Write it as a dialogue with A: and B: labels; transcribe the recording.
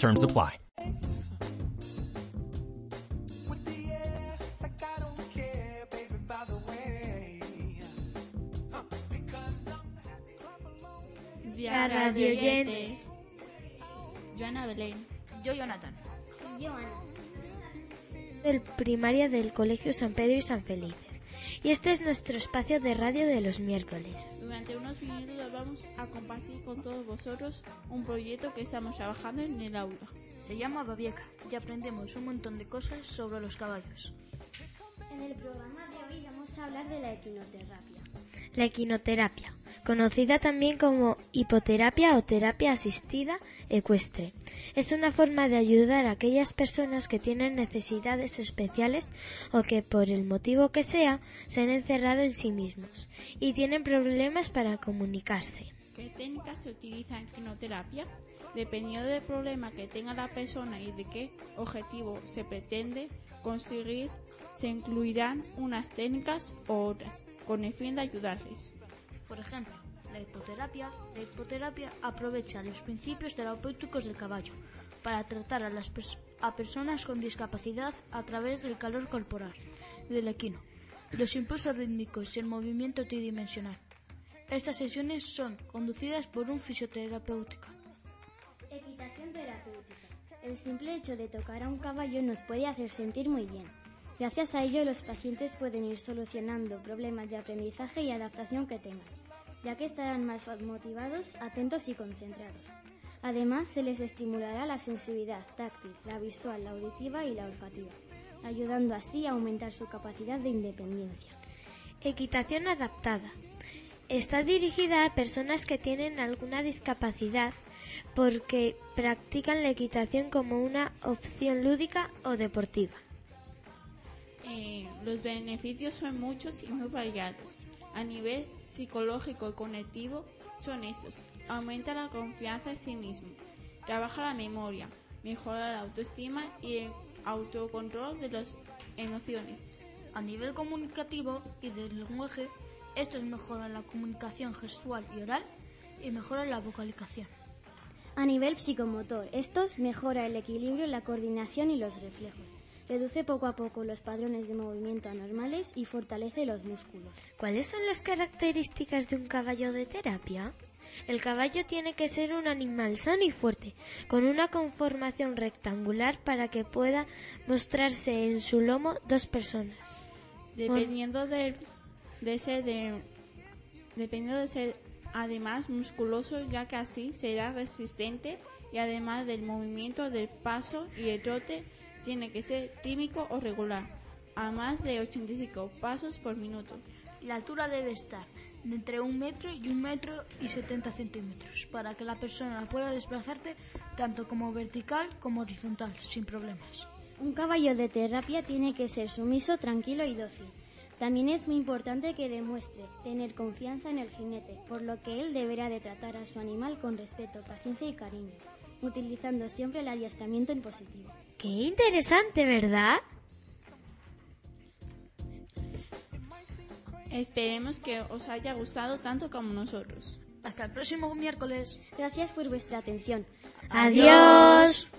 A: Terms apply.
B: Via Radio Oyentes. Joana Belén.
C: Yo, Jonathan.
D: Yo, Ana.
E: Del primaria del Colegio San Pedro y San Felices. Y este es nuestro espacio de radio de los miércoles.
B: Durante unos minutos vamos a compartir con todos vosotros un proyecto que estamos trabajando en el aula.
C: Se llama Babieca y aprendemos un montón de cosas sobre los caballos.
D: En el programa de hoy vamos a hablar de la equinoterapia.
E: La equinoterapia, conocida también como hipoterapia o terapia asistida ecuestre, es una forma de ayudar a aquellas personas que tienen necesidades especiales o que por el motivo que sea se han encerrado en sí mismos y tienen problemas para comunicarse.
B: ¿Qué técnicas se utilizan en equinoterapia? Dependiendo del problema que tenga la persona y de qué objetivo se pretende conseguir, se incluirán unas técnicas o otras con el fin de ayudarles.
C: Ejemplo, la hipoterapia. La hipoterapia aprovecha los principios terapéuticos del caballo para tratar a, las pers a personas con discapacidad a través del calor corporal, del equino, los impulsos rítmicos y el movimiento tridimensional. Estas sesiones son conducidas por un fisioterapéutico.
D: Equitación terapéutica. El simple hecho de tocar a un caballo nos puede hacer sentir muy bien. Gracias a ello los pacientes pueden ir solucionando problemas de aprendizaje y adaptación que tengan, ya que estarán más motivados, atentos y concentrados. Además, se les estimulará la sensibilidad táctil, la visual, la auditiva y la olfativa, ayudando así a aumentar su capacidad de independencia.
E: Equitación adaptada. Está dirigida a personas que tienen alguna discapacidad porque practican la equitación como una opción lúdica o deportiva.
B: Eh, los beneficios son muchos y muy variados. A nivel psicológico y cognitivo son estos. Aumenta la confianza en sí mismo, trabaja la memoria, mejora la autoestima y el autocontrol de las emociones.
C: A nivel comunicativo y del lenguaje, estos mejoran la comunicación gestual y oral y mejoran la vocalización.
D: A nivel psicomotor, estos mejora el equilibrio, la coordinación y los reflejos. Reduce poco a poco los patrones de movimiento anormales y fortalece los músculos.
E: ¿Cuáles son las características de un caballo de terapia? El caballo tiene que ser un animal sano y fuerte, con una conformación rectangular para que pueda mostrarse en su lomo dos personas.
B: Dependiendo de, de ser de, dependiendo de ser además musculoso, ya que así será resistente y además del movimiento del paso y el trote tiene que ser rítmico o regular, a más de 85 pasos por minuto.
C: La altura debe estar de entre un metro y un metro y 70 centímetros para que la persona pueda desplazarse tanto como vertical como horizontal sin problemas.
D: Un caballo de terapia tiene que ser sumiso, tranquilo y dócil. También es muy importante que demuestre tener confianza en el jinete, por lo que él deberá de tratar a su animal con respeto, paciencia y cariño, utilizando siempre el adiestramiento en positivo.
E: ¡Qué interesante, ¿verdad?
B: Esperemos que os haya gustado tanto como nosotros.
C: Hasta el próximo miércoles.
D: Gracias por vuestra atención.
E: Adiós.